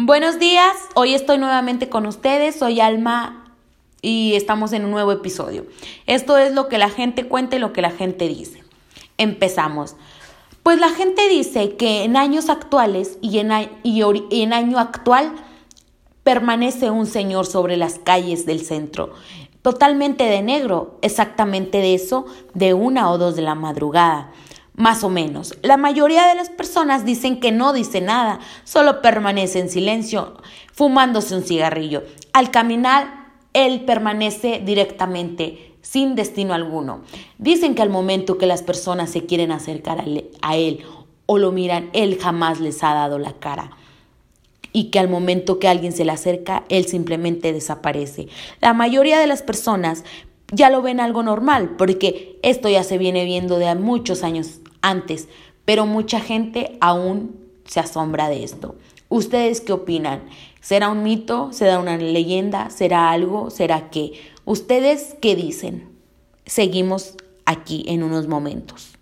Buenos días, hoy estoy nuevamente con ustedes, soy Alma y estamos en un nuevo episodio. Esto es lo que la gente cuenta y lo que la gente dice. Empezamos. Pues la gente dice que en años actuales y en, y en año actual permanece un señor sobre las calles del centro, totalmente de negro, exactamente de eso, de una o dos de la madrugada más o menos. La mayoría de las personas dicen que no dice nada, solo permanece en silencio, fumándose un cigarrillo. Al caminar, él permanece directamente, sin destino alguno. Dicen que al momento que las personas se quieren acercar a él o lo miran, él jamás les ha dado la cara. Y que al momento que alguien se le acerca, él simplemente desaparece. La mayoría de las personas ya lo ven algo normal, porque esto ya se viene viendo de muchos años antes, pero mucha gente aún se asombra de esto. ¿Ustedes qué opinan? ¿Será un mito? ¿Será una leyenda? ¿Será algo? ¿Será qué? ¿Ustedes qué dicen? Seguimos aquí en unos momentos.